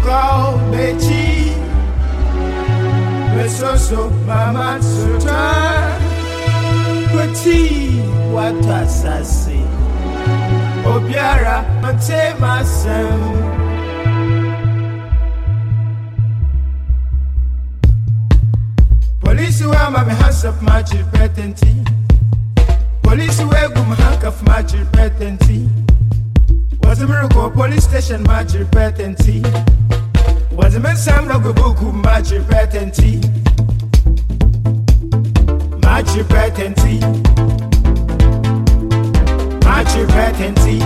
Moko Mechi, Mesoso, Mama Suta, Kuti, Watasasi, Obiara, Matema. Police where my hands up my chipetenti. Police where gum handcuff my chipetenti. Was a miracle police station my chipetenti. Was a man Sam Logo book my chipetenti. My chipetenti. My chipetenti.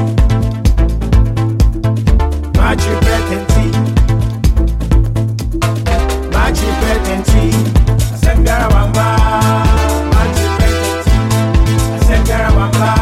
My chipetenti. My chipetenti. Sengara Wamba, Magic Pregnancy. Sengara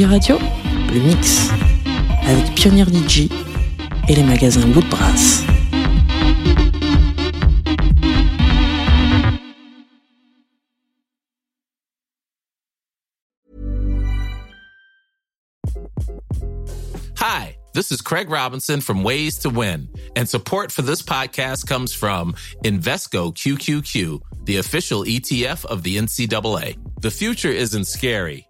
Tsugi Radio, le mix, avec Pioneer DJ et les magasins Woodbrass. Hi, this is Craig Robinson from Ways to Win, and support for this podcast comes from Invesco QQQ, the official ETF of the NCAA. The future isn't scary.